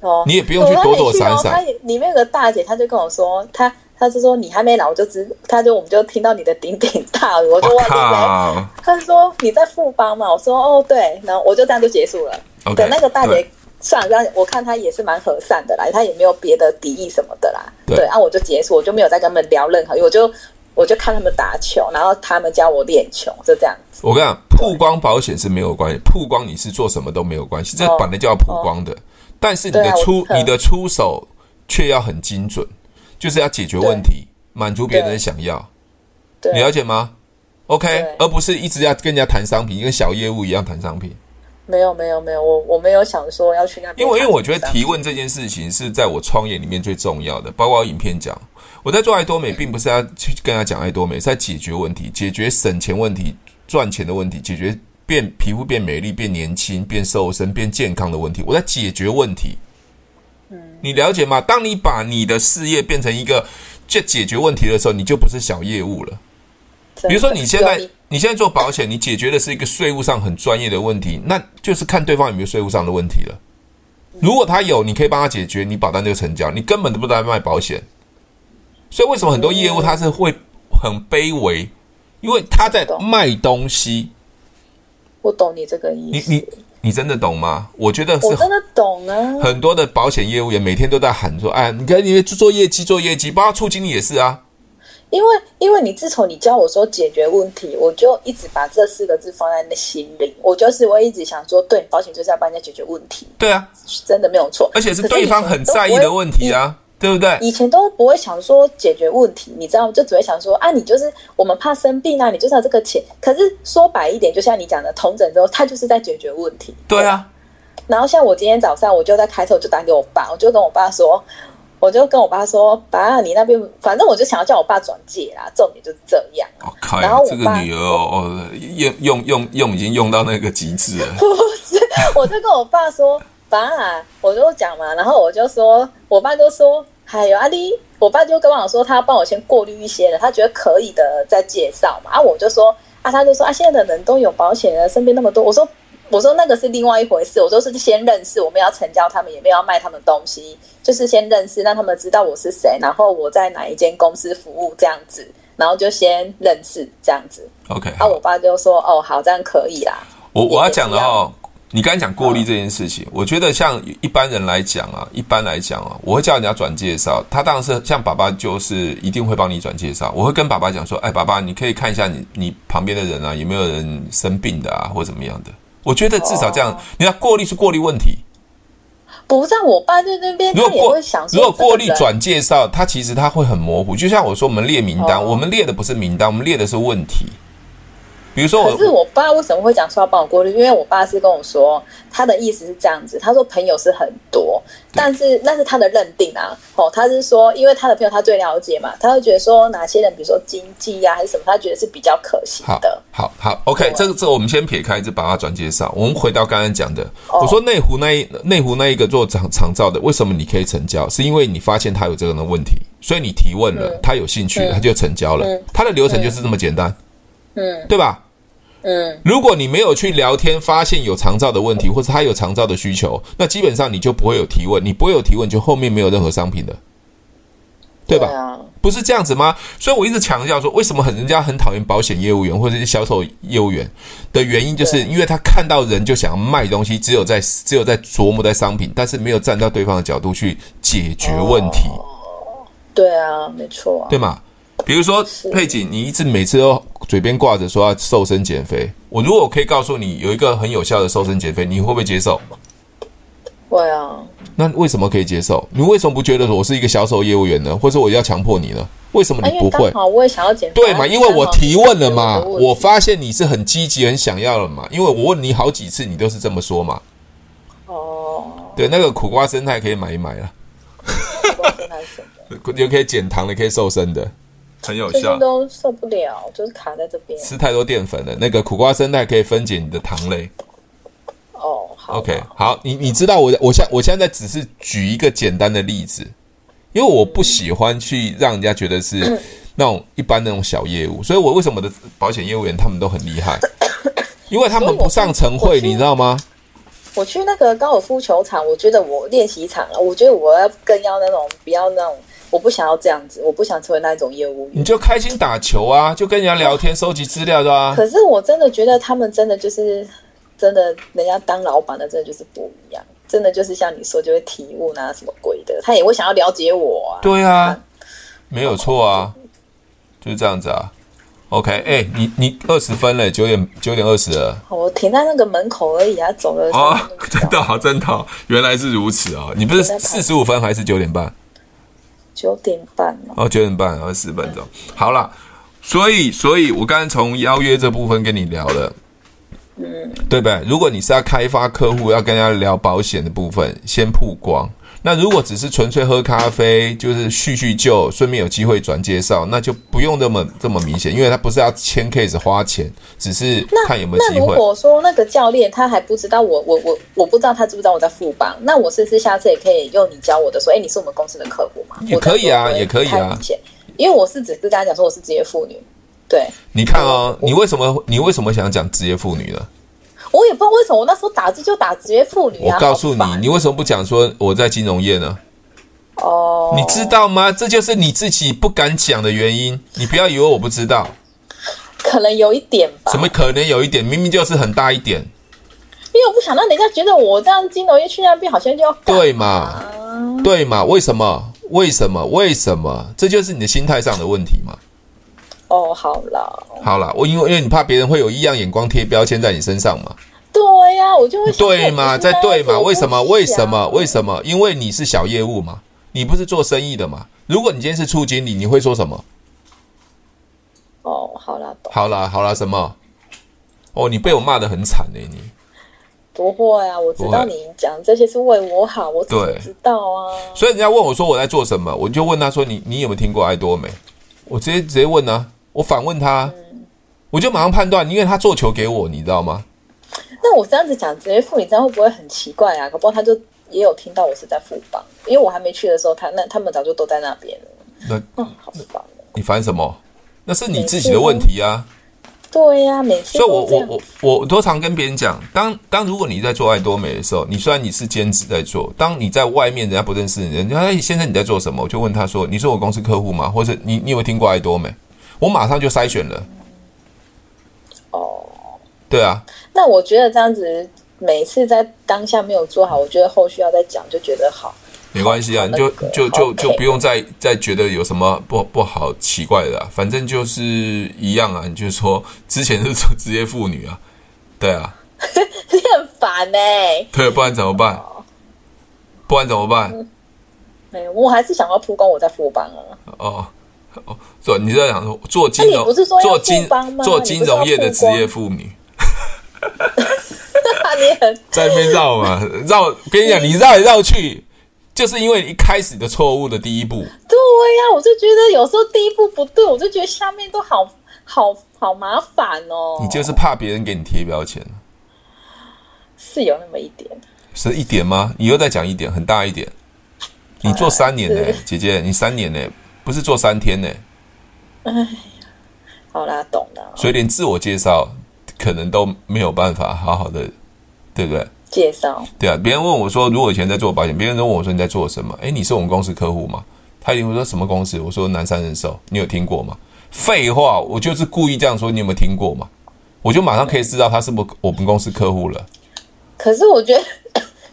哦，你也不用去躲躲闪闪。他里面有个大姐，她就跟我说，她她是说你还没来，我就知，她就我们就听到你的鼎鼎大名，我就忘记了。她说你在富邦嘛，我说哦对，然后我就这样就结束了。等、那个大姐算了，我看她也是蛮和善的啦，她也没有别的敌意什么的啦。对，然后、啊、我就结束，我就没有再跟他们聊任何，我就我就看他们打球，然后他们教我练球，就这样子。我跟你讲，曝光保险是没有关系，曝光你是做什么都没有关系，这本来就要曝光的。但是你的出、啊、你的出手却要很精准，就是要解决问题，满足别人想要，你了解吗？OK，而不是一直要跟人家谈商品，跟小业务一样谈商品。没有没有没有，我我没有想说要去那边。因为因为我觉得提问这件事情是在我创业里面最重要的，包括我影片讲，我在做爱多美，并不是要去跟他讲爱多美，是在解决问题，解决省钱问题、赚钱的问题，解决。变皮肤变美丽、变年轻、变瘦身、变健康的问题，我在解决问题。嗯，你了解吗？当你把你的事业变成一个解解决问题的时候，你就不是小业务了。比如说，你现在你现在做保险，你解决的是一个税务上很专业的问题，那就是看对方有没有税务上的问题了。如果他有，你可以帮他解决，你保单就成交。你根本都不在卖保险，所以为什么很多业务他是会很卑微？因为他在卖东西。我懂你这个意思。你你你真的懂吗？我觉得是我真的懂啊。很多的保险业务员每天都在喊说：“哎，你看你做业绩，做业绩，包括处经理也是啊。”因为因为你自从你教我说解决问题，我就一直把这四个字放在那心里。我就是我一直想说，对，保险就是要帮人家解决问题。对啊，真的没有错。而且是对方很在意的问题啊。对不对？以前都不会想说解决问题，你知道吗？就只会想说啊，你就是我们怕生病啊，你就是要这个钱。可是说白一点，就像你讲的，同诊之后，他就是在解决问题。对啊。然后像我今天早上，我就在开车，我就打给我爸，我就跟我爸说，我就跟我爸说，爸，你那边反正我就想要叫我爸转介啦，重点就是这样。哦，然后这个女儿哦，用用用用已经用到那个极致了。不是，我就跟我爸说。爸，我就讲嘛，然后我就说，我爸就说，还有阿丽，我爸就跟我说，他要帮我先过滤一些的，他觉得可以的再介绍嘛。啊，我就说，啊，他就说，啊，现在的人都有保险了，身边那么多，我说，我说那个是另外一回事，我说是先认识，我们要成交他们，也没有要卖他们东西，就是先认识，让他们知道我是谁，然后我在哪一间公司服务这样子，然后就先认识这样子。OK，啊，我爸就说，哦，好，这样可以啦。我我要讲的哦，你刚才讲过滤这件事情，我觉得像一般人来讲啊，一般来讲啊，我会叫人家转介绍，他当然是像爸爸就是一定会帮你转介绍，我会跟爸爸讲说，哎，爸爸你可以看一下你你旁边的人啊，有没有人生病的啊，或怎么样的。我觉得至少这样，你看过滤是过滤问题。不在我爸在那边，如果过如果过滤转介绍，他其实他会很模糊。就像我说，我们列名单，我们列的不是名单，我们列的是问题。比如说，可是我爸为什么会讲说要帮我过滤？因为我爸是跟我说，他的意思是这样子。他说朋友是很多，但是那是他的认定啊。哦，他是说，因为他的朋友他最了解嘛，他会觉得说哪些人，比如说经济呀还是什么，他觉得是比较可行的。好好，好，OK，这个这个我们先撇开，就把他转介绍。我们回到刚刚讲的，我说内湖那一内湖那一个做长长照的，为什么你可以成交？是因为你发现他有这个的问题，所以你提问了，他有兴趣，他就成交了。他的流程就是这么简单。嗯，对吧？嗯，如果你没有去聊天，发现有长照的问题，或者他有长照的需求，那基本上你就不会有提问，你不会有提问，就后面没有任何商品的，对吧？对啊，不是这样子吗？所以我一直强调说，为什么很人家很讨厌保险业务员或者是销售业务员的原因，就是因为他看到人就想要卖东西，只有在只有在琢磨在商品，但是没有站到对方的角度去解决问题。哦，对啊，没错啊，对吗？比如说佩锦，你一直每次都嘴边挂着说要瘦身减肥，我如果可以告诉你有一个很有效的瘦身减肥，你会不会接受？会啊。那为什么可以接受？你为什么不觉得我是一个销售业务员呢？或者我要强迫你呢？为什么你不会？好，我也想要减肥。对嘛？因为我提问了嘛，我发现你是很积极、很想要了嘛。因为我问你好几次，你都是这么说嘛。哦。对，那个苦瓜生态可以买一买了。苦瓜生态什么？(laughs) 有可以减糖的，可以瘦身的。很有效，都受不了，就是卡在这边。吃太多淀粉了，那个苦瓜生态可以分解你的糖类。哦，好，OK，好，你你知道我我现我现在只是举一个简单的例子，因为我不喜欢去让人家觉得是 (coughs) 那种一般那种小业务，所以我为什么的保险业务员他们都很厉害？(coughs) 因为他们不上晨会，你知道吗？我去那个高尔夫球场，我觉得我练习场了，我觉得我要更要那种不要那种。我不想要这样子，我不想成为那种业务员。你就开心打球啊，就跟人家聊天、收集资料的啊。可是我真的觉得他们真的就是真的，人家当老板的真的就是不一样，真的就是像你说，就会提问啊什么鬼的，他也会想要了解我啊。对啊，没有错啊，就是这样子啊。OK，哎、欸，你你二十分了，九点九点二十了。我停在那个门口而已啊，走了。哦，(laughs) 真的好，真的哦，原来是如此啊！你不是四十五分还是九点半？九点半哦，九点半，二十分钟。好了，所以，所以我刚才从邀约这部分跟你聊了，嗯，对不对？如果你是要开发客户，要跟人家聊保险的部分，先曝光。那如果只是纯粹喝咖啡，就是叙叙旧，顺便有机会转介绍，那就不用那么这么明显，因为他不是要签 case 花钱，只是看有没有机会。那，如果说那个教练他还不知道我我我我不知道他知不知道我在富邦，那我是不是下次也可以用你教我的说，哎，你是我们公司的客户吗？也可以啊，也可以啊。因为我是只是跟他讲说我是职业妇女，对。你看哦，你为什么你为什么想讲职业妇女呢？我也不知道为什么，我那时候打字就打职业妇女啊。我告诉你，你为什么不讲说我在金融业呢？哦，你知道吗？这就是你自己不敢讲的原因。你不要以为我不知道，可能有一点吧。什么可能有一点？明明就是很大一点。因为我不想让人家觉得我这样金融业去那边好像就要对嘛？对嘛？为什么？为什么？为什么？这就是你的心态上的问题嘛。哦，好了，好了，我因为因为你怕别人会有异样眼光贴标签在你身上嘛？对呀、啊，我就会对嘛，在对嘛？为什么？为什么？为什么？因为你是小业务嘛，你不是做生意的嘛？如果你今天是处经理，你会说什么？哦，好了，好啦，好了，什么？哦，你被我骂的很惨呢、欸，你不会啊？我知道你讲这些是为我好，我怎么知道啊。所以人家问我说我在做什么，我就问他说你你有没有听过爱多美？我直接直接问啊。我反问他，嗯、我就马上判断，因为他做球给我，你知道吗？那我这样子讲职业妇女，这样会不会很奇怪啊？搞不好他就也有听到我是在富邦，因为我还没去的时候，他那他们早就都在那边了。那嗯，好烦哦。你烦什么？那是你自己的问题啊。对呀、啊，每次。所以我我我我都常跟别人讲，当当如果你在做爱多美的时候，你虽然你是兼职在做，当你在外面人家不认识你，人家哎，先生你在做什么？我就问他说，你是我公司客户吗？或者你你有没有听过爱多美？我马上就筛选了。哦，对啊。那我觉得这样子，每次在当下没有做好，我觉得后续要再讲，就觉得好。没关系啊，你就就就就不用再再觉得有什么不不好奇怪的，反正就是一样啊。你就说之前是做职业妇女啊，对啊，(laughs) 你很烦哎。对，不然怎么办？不然怎么办？没有，我还是想要曝光我在副班啊。哦哦，做你在想说做金融，不是说做金做金融业的职业妇女。(laughs) 你很 (laughs) 在那边绕嘛绕，跟你讲，你绕来绕去。就是因为一开始的错误的第一步，对呀、啊，我就觉得有时候第一步不对，我就觉得下面都好好好麻烦哦。你就是怕别人给你贴标签，是有那么一点，(laughs) 是一点吗？你又在讲一点，很大一点。你做三年呢、欸，姐姐，你三年呢、欸，不是做三天呢、欸。哎呀，好啦，懂了。所以连自我介绍可能都没有办法好好的，对不对？介绍对啊，别人问我说，如果以前在做保险，别人都问我说你在做什么？诶，你是我们公司客户吗？他一定会说什么公司？我说南山人寿，你有听过吗？废话，我就是故意这样说，你有没有听过嘛？我就马上可以知道他是不是我们公司客户了。可是我觉得，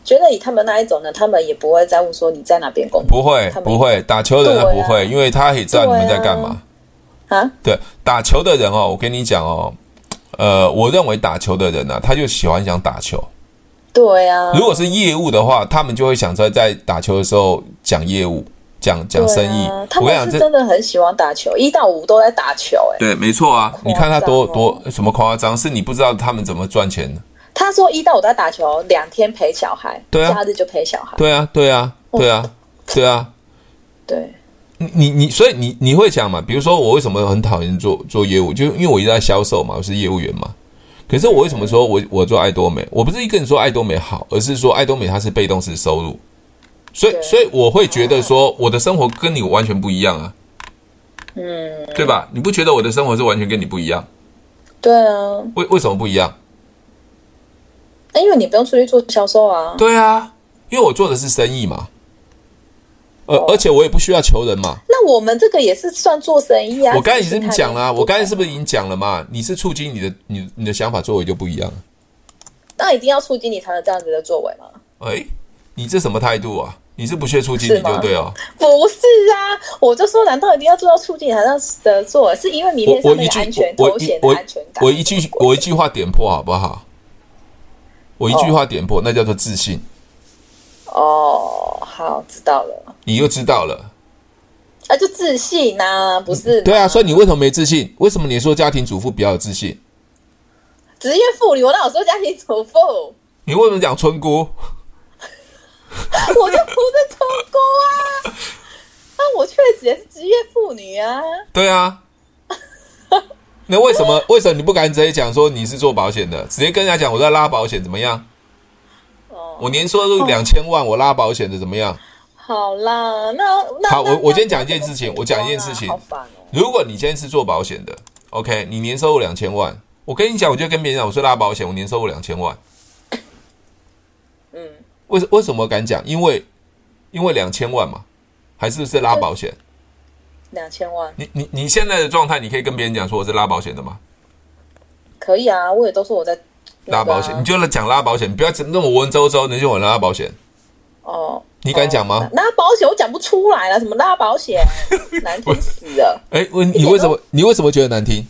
觉得以他们那一种呢，他们也不会在乎说你在哪边工作，不会，不会打球的人不会，啊、因为他也知道你们在干嘛啊。对，打球的人哦，我跟你讲哦，呃，我认为打球的人呢、啊，他就喜欢想打球。对啊，如果是业务的话，他们就会想在在打球的时候讲业务，讲讲生意。啊、他们是真的很喜欢打球，一到五都在打球、欸。哎，对，没错啊。你看他多多什么夸张，是你不知道他们怎么赚钱的。他说一到五在打球，两天陪小孩，对啊，假日就陪小孩。对啊，对啊，对啊，对啊。对，你你你，所以你你会讲嘛？比如说我为什么很讨厌做做业务，就因为我一直在销售嘛，我是业务员嘛。可是我为什么说我我做爱多美？我不是一个人说爱多美好，而是说爱多美它是被动式收入，所以所以我会觉得说我的生活跟你完全不一样啊，嗯，对吧？你不觉得我的生活是完全跟你不一样？对啊，为为什么不一样？因为你不用出去做销售啊。对啊，因为我做的是生意嘛。而而且我也不需要求人嘛。那我们这个也是算做生意啊。我刚才已经讲了，我刚才是不是已经讲了嘛？你是促进你的，你你的想法作为就不一样。那一定要促进你才能这样子的作为吗？哎，你这什么态度啊？你是不屑促进你就对哦。不是啊，我就说，难道一定要做到促进才能的做？是因为明天上面安全头衔的安全感。我一句我一句话点破好不好？我一句话点破，那叫做自信。哦，好，知道了。你又知道了，啊，就自信呐、啊，不是？对啊，所以你为什么没自信？为什么你说家庭主妇比较有自信？职业妇女，我哪有说家庭主妇？你为什么讲村姑？(laughs) 我就不是村姑啊！那我确实也是职业妇女啊。对啊。(laughs) 那为什么？为什么你不敢直接讲说你是做保险的？直接跟人家讲我在拉保险怎么样？我年收入两千万，我拉保险的怎么样？好啦，那那好，我我先讲一件事情，我讲一件事情。如果你今天是做保险的，OK，你年收入两千万，我跟你讲，我就跟别人讲，我说拉保险，我年收入两千万。嗯，为为什么敢讲？因为因为两千万嘛，还是是拉保险？两千万。你你你现在的状态，你可以跟别人讲说我是拉保险的吗？可以啊，我也都说我在。拉保险，你就来讲拉保险，你不要那么文绉绉，你就我拉保险。哦，你敢讲吗？哦、拉保险我讲不出来了，什么拉保险，(laughs) 难听死了。哎，问你为什么？你为什么觉得难听？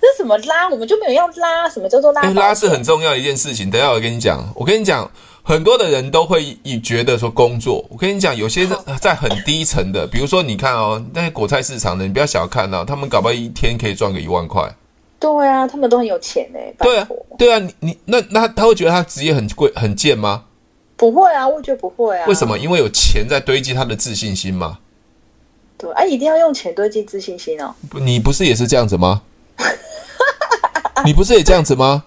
这什么拉？我们就没有要拉，什么叫做拉？拉是很重要的一件事情。等一下我跟你讲，我跟你讲，很多的人都会以觉得说工作。我跟你讲，有些在很低层的，比如说你看哦，那些果菜市场的，你不要小看哦，他们搞不好一天可以赚个一万块。对啊，他们都很有钱呢。对啊，对啊，你你那那他会觉得他职业很贵很贱吗？不会啊，我觉得不会啊。为什么？因为有钱在堆积他的自信心嘛。对，哎、啊，一定要用钱堆积自信心哦。你不是也是这样子吗？你不是也这样子吗？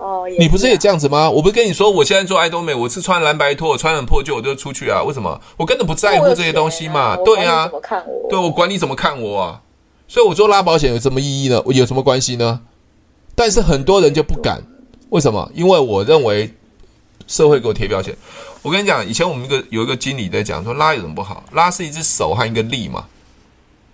哦，你不是也这样子吗？我不是跟你说，我现在做爱多美，我是穿蓝白拖，我穿很破旧，我就出去啊。为什么？我根本不在乎这些东西嘛。啊对啊，怎么看我？对，我管你怎么看我啊。所以我做拉保险有什么意义呢？有什么关系呢？但是很多人就不敢，为什么？因为我认为社会给我贴标签。我跟你讲，以前我们一个有一个经理在讲说，拉有什么不好？拉是一只手和一个力嘛，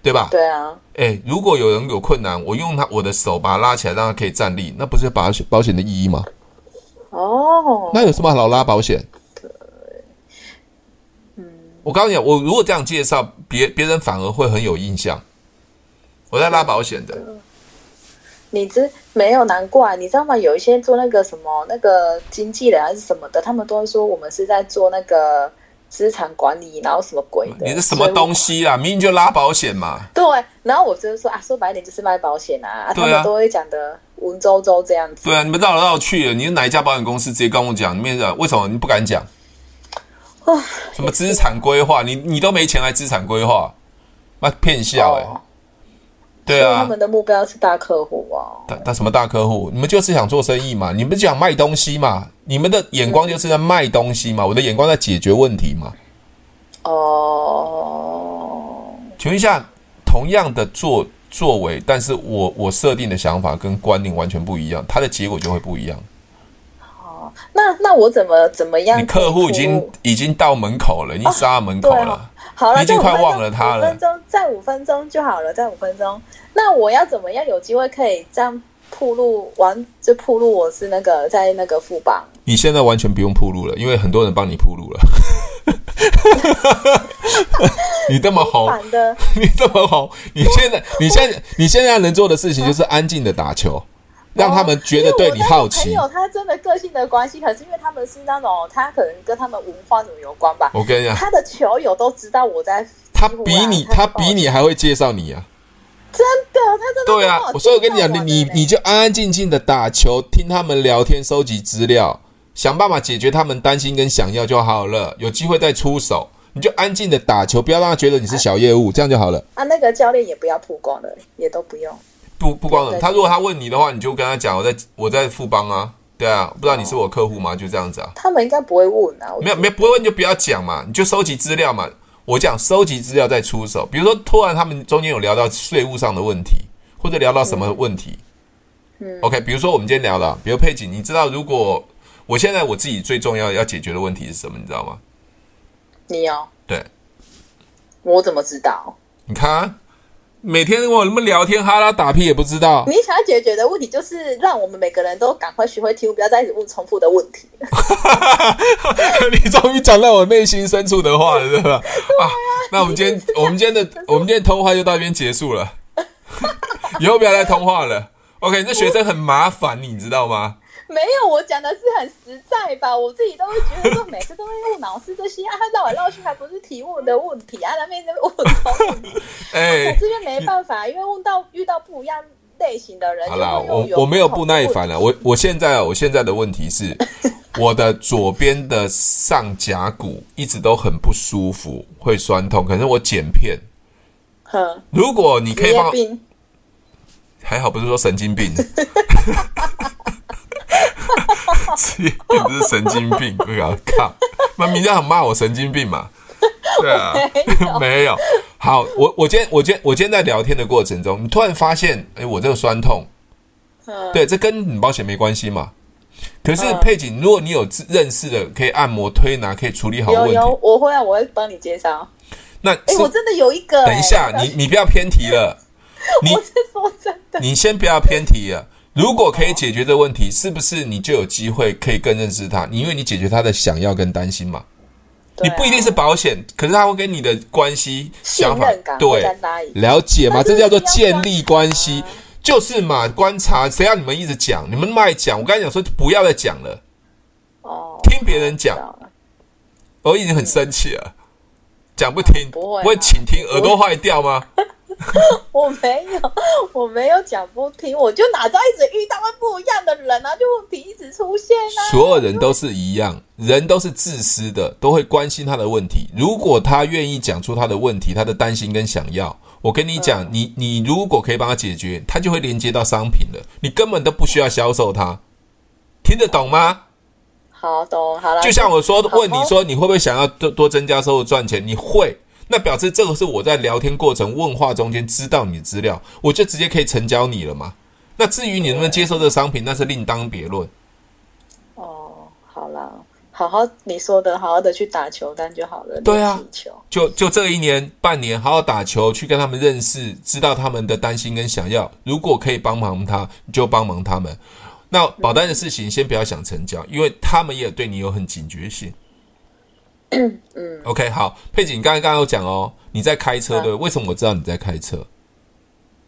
对吧？对啊。哎，如果有人有困难，我用他我的手把他拉起来，让他可以站立，那不是保险保险的意义吗？哦，那有什么好拉保险？对，嗯，我告诉你，我如果这样介绍，别别人反而会很有印象。我在拉保险的。你知没有难怪，你知道吗？有一些做那个什么那个经纪人还是什么的，他们都会说我们是在做那个资产管理，然后什么鬼的？你是什么东西啊？明明就拉保险嘛。对，然后我就是说啊，说白一点就是卖保险啊，啊他们都会讲的文绉绉这样子。对啊，你们绕来绕去的，你是哪一家保险公司？直接跟我讲，你们为什么你不敢讲？哦，什么资产规划？你你都没钱来资产规划，那骗笑哎、欸。哦对啊，他们的目标是大客户啊。大大什么大客户？你们就是想做生意嘛？你们讲卖东西嘛？你们的眼光就是在卖东西嘛？我的眼光在解决问题嘛？哦，请问一下，同样的作作为，但是我我设定的想法跟观念完全不一样，它的结果就会不一样。哦，那那我怎么怎么样？你客户已经已经到门口了，已经杀到门口了。哦好了，已经快忘了他了。五分钟，再五分钟就好了，再五分钟。那我要怎么样有机会可以这样铺路完？就铺路，我是那个在那个富邦。你现在完全不用铺路了，因为很多人帮你铺路了。(laughs) 你这么红的，(laughs) 你这么红，你现在，你现在，你现在能做的事情就是安静的打球。让他们觉得对你好奇。没有，他真的个性的关系，可是因为他们是那种，他可能跟他们文化什么有关吧。我跟你讲，他的球友都知道我在。他比你，他比你还会介绍你啊！真的，他真的对啊。所以我跟你讲，你你你就安安静静的打球，听他们聊天，收集资料，想办法解决他们担心跟想要就好了。有机会再出手，你就安静的打球，不要让他觉得你是小业务，这样就好了。啊，那个教练也不要曝光了，也都不用。不不光了，他如果他问你的话，你就跟他讲，我在我在富邦啊，对啊，不知道你是我客户吗？就这样子啊。他们应该不会问啊。没有没有不会问就不要讲嘛，你就收集资料嘛。我讲收集资料再出手，比如说突然他们中间有聊到税务上的问题，或者聊到什么问题。嗯。OK，比如说我们今天聊了，比如佩锦，你知道如果我现在我自己最重要要解决的问题是什么？你知道吗？你哦？对。我怎么知道？你看。每天跟我那么聊天哈拉打屁也不知道。你想要解决的问题就是让我们每个人都赶快学会听，不要再一直问重复的问题。(laughs) 你终于讲到我内心深处的话了，是吧？啊，啊，那我们今天 (laughs) 我们今天的我们今天通话就到这边结束了，(laughs) 以后不要再通话了。OK，这学生很麻烦，你知道吗？(laughs) 没有，我讲的是很实在吧？我自己都会觉得说，每次都会问老师这些啊，他绕来绕去还不是提问的问题啊，那边在问问题。(laughs) 哎，(laughs) 我这边没办法，因为问到遇到不一样类型的人。好啦，我我没有不耐烦了。我我现在我现在的问题是，我的左边的上甲骨一直都很不舒服，会酸痛。可是我剪片，哼，如果你可以帮，还好不是说神经病。(laughs) 你不是神经病，我要靠！那明天很骂我神经病嘛？(laughs) 对啊，没有，好，我我今天我今天我今天在聊天的过程中，你突然发现，哎，我这个酸痛，对，这跟你保险没关系嘛？可是佩锦，如果你有认识的可以按摩推拿可以处理好问题，有有，我会啊，我会帮你介绍。那哎，我真的有一个。等一下，你你不要偏题了。(laughs) 我是说真的，你先不要偏题了。如果可以解决这个问题，是不是你就有机会可以更认识他？你因为你解决他的想要跟担心嘛。你不一定是保险，可是他会跟你的关系想法对了解嘛？这叫做建立关系，就是嘛。观察，谁让你们一直讲？你们那么爱讲，我刚才讲说不要再讲了。哦，听别人讲，我已经很生气了。讲不听，不会倾听，耳朵坏掉吗？(laughs) (laughs) 我没有，我没有讲不听，我就哪知道一直遇到不一样的人啊，就问题一直出现啊。所有人都是一样，人都是自私的，都会关心他的问题。如果他愿意讲出他的问题，他的担心跟想要，我跟你讲，嗯、你你如果可以帮他解决，他就会连接到商品了。你根本都不需要销售他，听得懂吗？好懂，好了。就像我说，问你说，你会不会想要多多增加收入赚钱？你会。那表示这个是我在聊天过程问话中间知道你的资料，我就直接可以成交你了嘛？那至于你能不能接受这个商品，那是另当别论。哦，好啦，好好你说的，好好的去打球，单就好了。对啊，就就这一年半年，好好打球，去跟他们认识，知道他们的担心跟想要。如果可以帮忙他，你就帮忙他们。那保单的事情先不要想成交，因为他们也对你有很警觉性。嗯嗯。OK，好，佩锦，你刚才刚刚有讲哦，你在开车对？为什么我知道你在开车？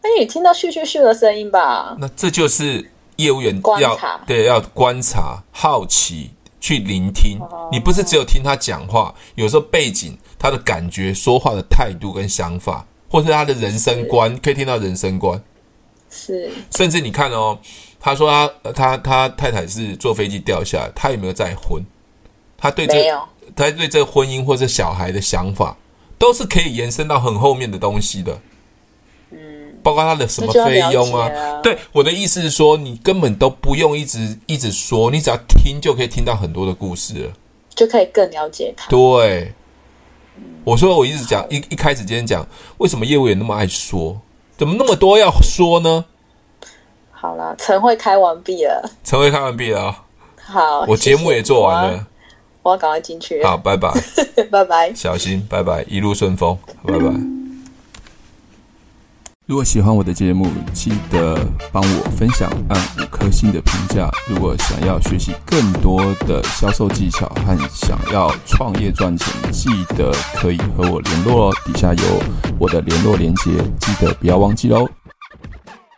哎，你听到咻咻咻的声音吧？那这就是业务员要对要观察、好奇。去聆听，你不是只有听他讲话，有时候背景他的感觉、说话的态度跟想法，或是他的人生观，可以听到人生观。是，甚至你看哦，他说他他他太太是坐飞机掉下来，他有没有再婚？他对这他对这个婚姻或者小孩的想法，都是可以延伸到很后面的东西的。嗯包括他的什么费用啊？啊对，我的意思是说，你根本都不用一直一直说，你只要听就可以听到很多的故事了，就可以更了解他。对，我说我一直讲一一开始今天讲，为什么业务员那么爱说？怎么那么多要说呢？好了，晨会开完毕了，晨会开完毕了。好，我节目也做完了，我要赶快进去。好，拜拜，(laughs) 拜拜，小心，拜拜，一路顺风，拜拜。如果喜欢我的节目，记得帮我分享，按五颗星的评价。如果想要学习更多的销售技巧和想要创业赚钱，记得可以和我联络哦。底下有我的联络连接，记得不要忘记哦。